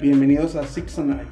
Bienvenidos a Six and